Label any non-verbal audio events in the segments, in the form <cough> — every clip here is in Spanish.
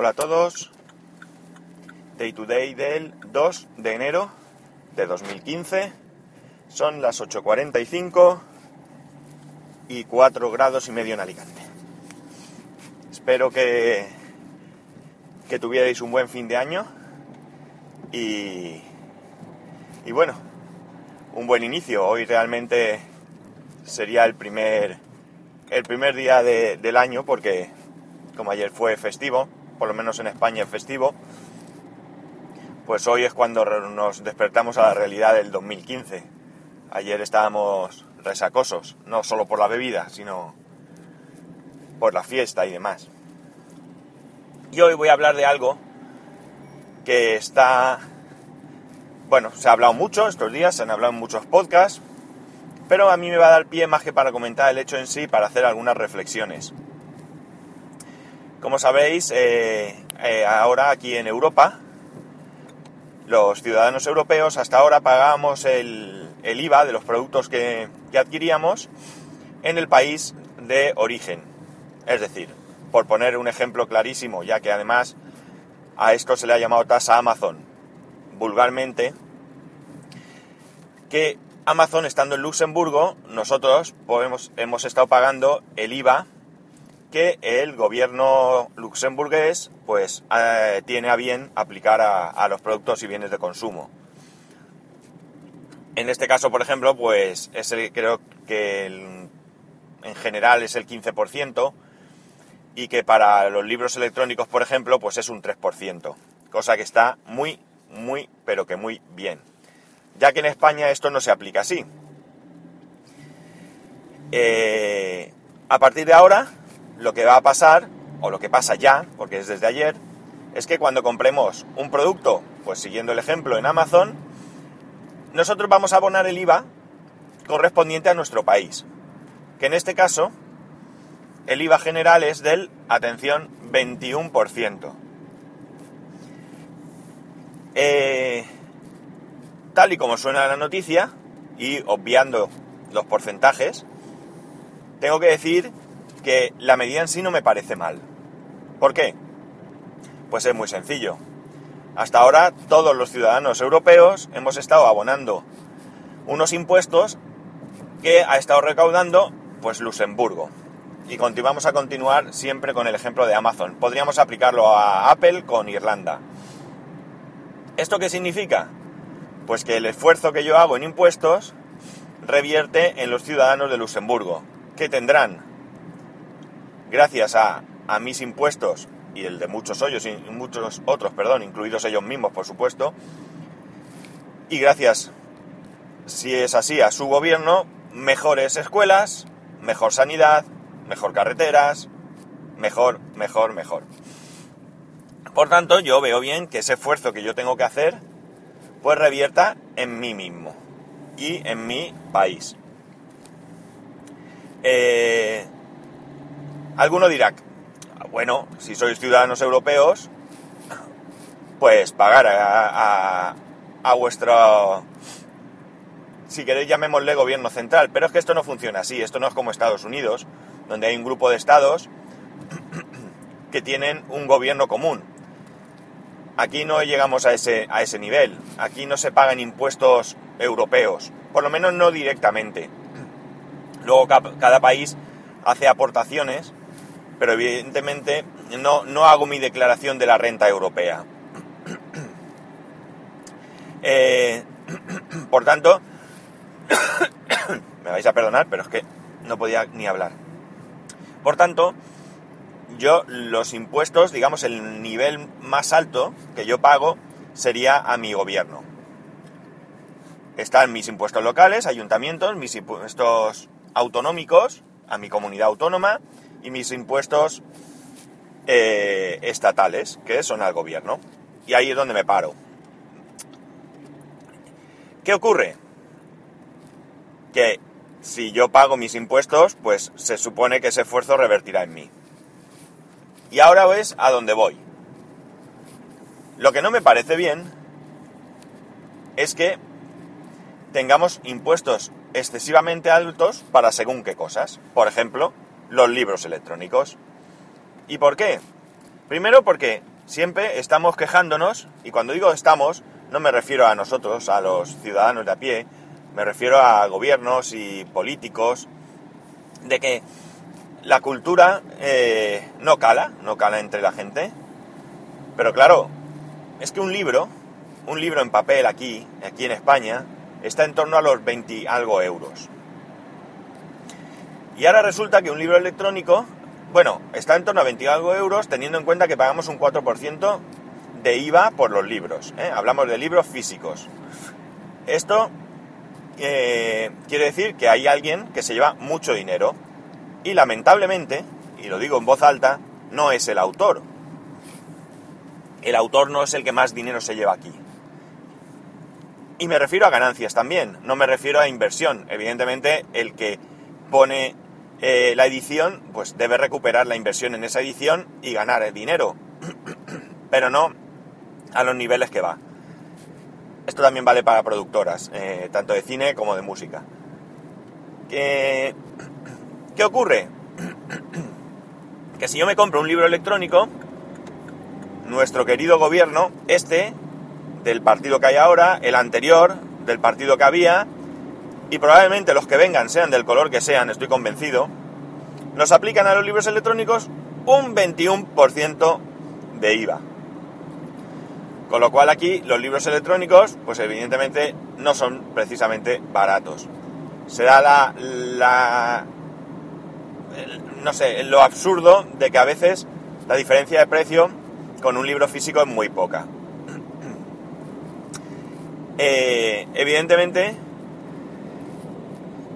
Hola a todos. Day to day del 2 de enero de 2015. Son las 8.45 y 4 grados y medio en Alicante. Espero que, que tuvierais un buen fin de año y, y bueno, un buen inicio. Hoy realmente sería el primer, el primer día de- del año porque como ayer fue festivo, por lo menos en España es festivo, pues hoy es cuando nos despertamos a la realidad del 2015. Ayer estábamos resacosos, no solo por la bebida, sino por la fiesta y demás. Y hoy voy a hablar de algo que está... Bueno, se ha hablado mucho estos días, se han hablado en muchos podcasts, pero a mí me va a dar pie más que para comentar el hecho en sí, para hacer algunas reflexiones. Como sabéis, eh, eh, ahora aquí en Europa, los ciudadanos europeos hasta ahora pagábamos el, el IVA de los productos que, que adquiríamos en el país de origen. Es decir, por poner un ejemplo clarísimo, ya que además a esto se le ha llamado tasa Amazon, vulgarmente, que Amazon estando en Luxemburgo, nosotros podemos, hemos estado pagando el IVA que el gobierno luxemburgués pues eh, tiene a bien aplicar a, los productos y bienes de consumo. En este caso, por ejemplo, pues es el- creo que en general es el 15% y que para los libros electrónicos, por ejemplo, pues es un 3%, cosa que está muy, muy, pero que muy bien. Ya que en España esto no se aplica así. Eh, a partir de ahora, lo que va a pasar, o lo que pasa ya, porque es desde ayer, es que cuando compremos un producto, pues siguiendo el ejemplo en Amazon, nosotros vamos a abonar el IVA correspondiente a nuestro país. Que en este caso, el IVA general es del, atención, 21%. Eh, tal y como suena la noticia, y obviando los porcentajes, tengo que decir que la medida en sí no me parece mal. ¿Por qué? Pues es muy sencillo. Hasta ahora todos los ciudadanos europeos hemos estado abonando unos impuestos que ha estado recaudando pues Luxemburgo. Y continuamos a continuar siempre con el ejemplo de Amazon. Podríamos aplicarlo a Apple con Irlanda. ¿Esto qué significa? Pues que el esfuerzo que yo hago en impuestos revierte en los ciudadanos de Luxemburgo, que tendrán, gracias a, a mis impuestos y el de muchos hoyos y muchos otros, perdón, incluidos ellos mismos, por supuesto, y gracias, si es así, a su gobierno, mejores escuelas, mejor sanidad, mejor carreteras, mejor, mejor, mejor. Por tanto, yo veo bien que ese esfuerzo que yo tengo que hacer, pues revierta en mí mismo y en mi país. Eh, alguno dirá, bueno, si sois ciudadanos europeos, pues pagar a, a, vuestro, si queréis llamémosle gobierno central, pero es que esto no funciona así, esto no es como Estados Unidos, donde hay un grupo de estados que tienen un gobierno común. Aquí no llegamos a ese, a ese nivel, aquí no se pagan impuestos europeos, por lo menos no directamente. Luego ca- cada país hace aportaciones, pero evidentemente no, no hago mi declaración de la renta europea. <coughs> Eh, <coughs> por tanto, <coughs> me vais a perdonar, pero es que no podía ni hablar. Por tanto, yo los impuestos, digamos, el nivel más alto que yo pago sería a mi gobierno. Están mis impuestos locales, ayuntamientos, mis impuestos autonómicos, a mi comunidad autónoma, y mis impuestos eh, estatales, que son al gobierno. Y ahí es donde me paro. ¿Qué ocurre? Que si yo pago mis impuestos, pues se supone que ese esfuerzo revertirá en mí. Y ahora ves a dónde voy. Lo que no me parece bien es que tengamos impuestos excesivamente altos para según qué cosas. Por ejemplo, los libros electrónicos. ¿Y por qué? Primero porque siempre estamos quejándonos, y cuando digo estamos, no me refiero a nosotros, a los ciudadanos de a pie, me refiero a gobiernos y políticos, de que la cultura eh, no cala, no cala entre la gente. Pero claro, es que un libro, un libro en papel aquí, aquí en España, está en torno a los 20 algo euros. Y ahora resulta que un libro electrónico, bueno, está en torno a 20 algo euros, teniendo en cuenta que pagamos un 4% de IVA por los libros. ¿eh? Hablamos de libros físicos. Esto eh, quiere decir que hay alguien que se lleva mucho dinero. Y lamentablemente, y lo digo en voz alta, no es el autor. El autor no es el que más dinero se lleva aquí. Y me refiero a ganancias también, no me refiero a inversión. Evidentemente, el que pone eh, la edición, pues debe recuperar la inversión en esa edición y ganar el dinero. <clears throat> Pero no a los niveles que va. Esto también vale para productoras, eh, tanto de cine como de música. ¿Qué, <clears throat> ¿Qué ocurre? <clears throat> que si yo me compro un libro electrónico, nuestro querido gobierno, este, del partido que hay ahora, el anterior, del partido que había, y probablemente los que vengan sean del color que sean, estoy convencido, nos aplican a los libros electrónicos un 21% de IVA. Con lo cual aquí los libros electrónicos, pues evidentemente no son precisamente baratos. Se da la, la no sé, lo absurdo de que a veces la diferencia de precio con un libro físico es muy poca. <clears throat> Eh, evidentemente,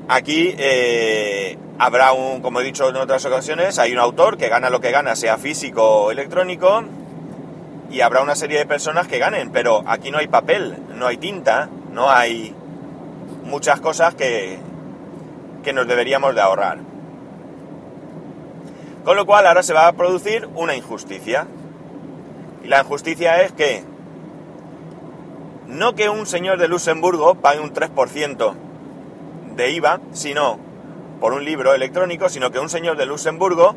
aquí eh, habrá un, como he dicho en otras ocasiones, hay un autor que gana lo que gana, sea físico o electrónico, y habrá una serie de personas que ganen, pero aquí no hay papel, no hay tinta, no hay muchas cosas que, que nos deberíamos de ahorrar. Con lo cual ahora se va a producir una injusticia. Y la injusticia es que no que un señor de Luxemburgo pague un 3% de IVA, sino por un libro electrónico, sino que un señor de Luxemburgo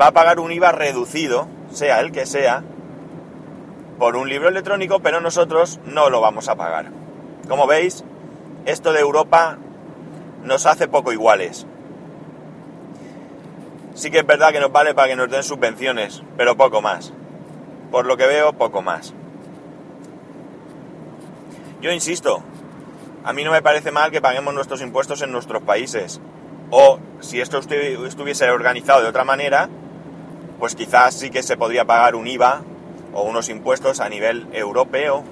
va a pagar un IVA reducido, sea el que sea, por un libro electrónico, pero nosotros no lo vamos a pagar. Como veis, esto de Europa nos hace poco iguales sí que es verdad que nos vale para que nos den subvenciones, pero poco más. Por lo que veo, poco más. Yo insisto, a mí no me parece mal que paguemos nuestros impuestos en nuestros países. O si esto estuviese organizado de otra manera, pues quizás sí que se podría pagar un IVA o unos impuestos a nivel europeo.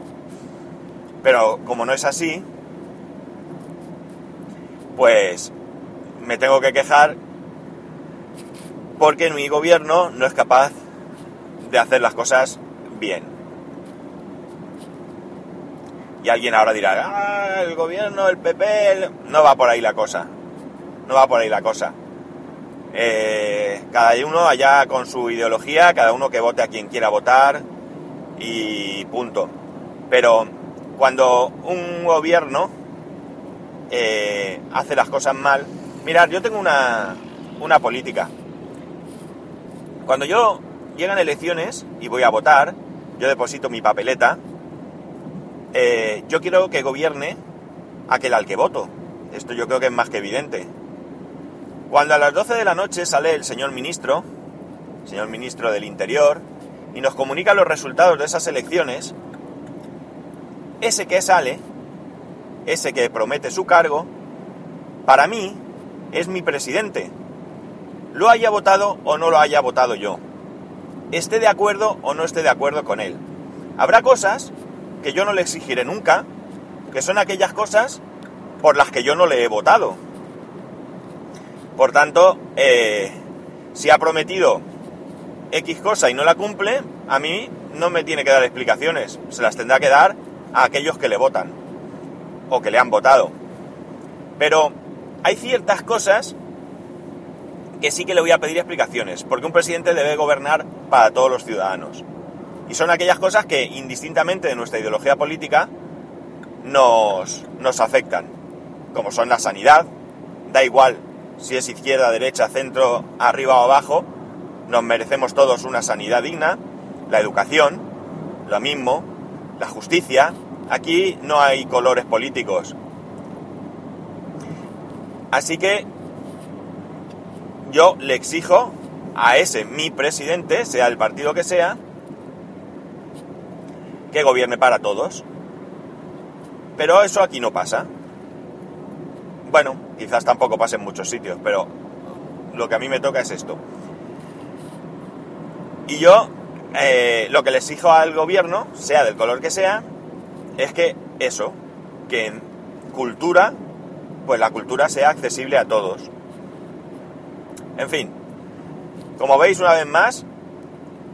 Pero como no es así, pues me tengo que quejar porque mi gobierno no es capaz de hacer las cosas bien. Y alguien ahora dirá, ah, el gobierno, el PP, no va por ahí la cosa. No va por ahí la cosa. Eh, cada uno allá con su ideología, cada uno que vote a quien quiera votar y punto. Pero cuando un gobierno eh, hace las cosas mal, mirad, yo tengo una, una política. Cuando yo llegan elecciones y voy a votar, yo deposito mi papeleta, eh, yo quiero que gobierne aquel al que voto. Esto yo creo que es más que evidente. Cuando a las 12 de la noche sale el señor ministro, señor ministro del Interior, y nos comunica los resultados de esas elecciones, ese que sale, ese que promete su cargo, para mí es mi presidente, lo haya votado o no lo haya votado yo, esté de acuerdo o no esté de acuerdo con él. Habrá cosas que yo no le exigiré nunca, que son aquellas cosas por las que yo no le he votado. Por tanto, eh, si ha prometido X cosa y no la cumple, a mí no me tiene que dar explicaciones, se las tendrá que dar a aquellos que le votan o que le han votado. Pero hay ciertas cosas que sí que le voy a pedir explicaciones, porque un presidente debe gobernar para todos los ciudadanos. Y son aquellas cosas que, indistintamente de nuestra ideología política, nos, nos afectan, como son la sanidad, da igual si es izquierda, derecha, centro, arriba o abajo, nos merecemos todos una sanidad digna, la educación, lo mismo, la justicia, aquí no hay colores políticos. Así que yo le exijo a ese mi presidente, sea el partido que sea, que gobierne para todos. Pero eso aquí no pasa. Bueno, quizás tampoco pase en muchos sitios, pero lo que a mí me toca es esto. Y yo eh, lo que le exijo al gobierno, sea del color que sea, es que eso, que en cultura, pues la cultura sea accesible a todos. En fin, como veis una vez más,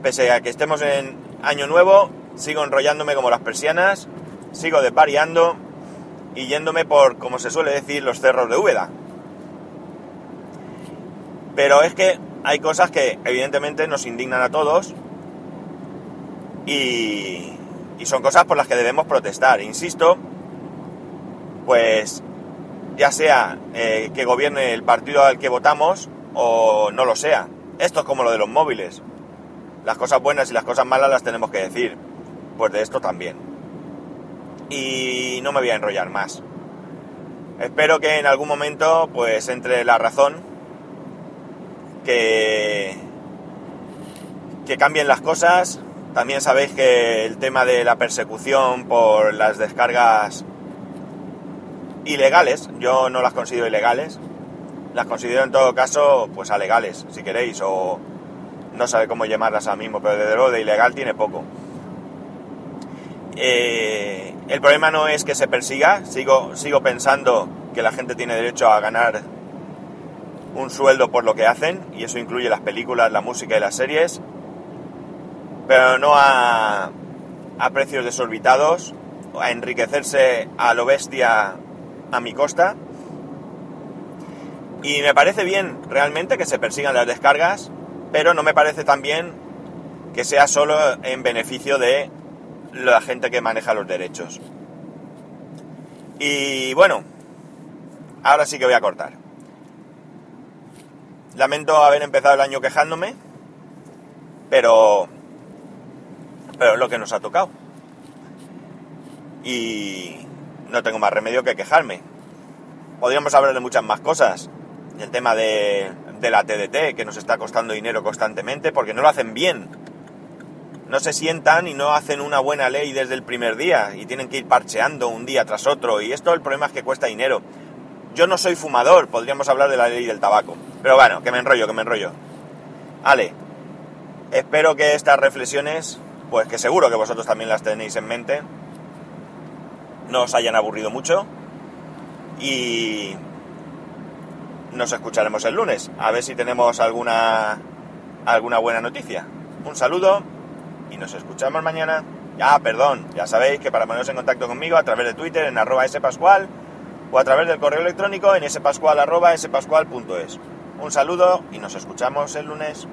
pese a que estemos en año nuevo, sigo enrollándome como las persianas, sigo despariando y yéndome por, como se suele decir, los cerros de Úbeda. Pero es que hay cosas que evidentemente nos indignan a todos y, son cosas por las que debemos protestar. Insisto, pues ya sea eh, que gobierne el partido al que votamos o no lo sea. Esto es como lo de los móviles. Las cosas buenas y las cosas malas las tenemos que decir. Pues de esto también. Y no me voy a enrollar más. Espero que en algún momento pues entre la razón que que cambien las cosas. También sabéis que el tema de la persecución por las descargas ilegales, yo no las considero ilegales, las considero en todo caso pues alegales, si queréis, o no sabe cómo llamarlas ahora mismo, pero desde luego de ilegal tiene poco. Eh, el problema no es que se persiga, sigo, sigo pensando que la gente tiene derecho a ganar un sueldo por lo que hacen, y eso incluye las películas, la música y las series, pero no a, a precios desorbitados, a enriquecerse a lo bestia a mi costa. Y me parece bien realmente que se persigan las descargas, pero no me parece tan bien que sea solo en beneficio de la gente que maneja los derechos. Y bueno, ahora sí que voy a cortar. Lamento haber empezado el año quejándome, pero pero es lo que nos ha tocado. Y no tengo más remedio que quejarme. Podríamos hablar de muchas más cosas. El tema de, de la TDT, que nos está costando dinero constantemente, porque no lo hacen bien. No se sientan y no hacen una buena ley desde el primer día y tienen que ir parcheando un día tras otro. Y esto el problema es que cuesta dinero. Yo no soy fumador, podríamos hablar de la ley del tabaco. Pero bueno, que me enrollo, que me enrollo. Ale, espero que estas reflexiones pues que seguro que vosotros también las tenéis en mente, no os hayan aburrido mucho y nos escucharemos el lunes, a ver si tenemos alguna, alguna buena noticia. Un saludo y nos escuchamos mañana. Ya, perdón, ya sabéis que para poneros en contacto conmigo a través de Twitter en arroba spascual o a través del correo electrónico en spascual arroba spascual.es. Un saludo y nos escuchamos el lunes.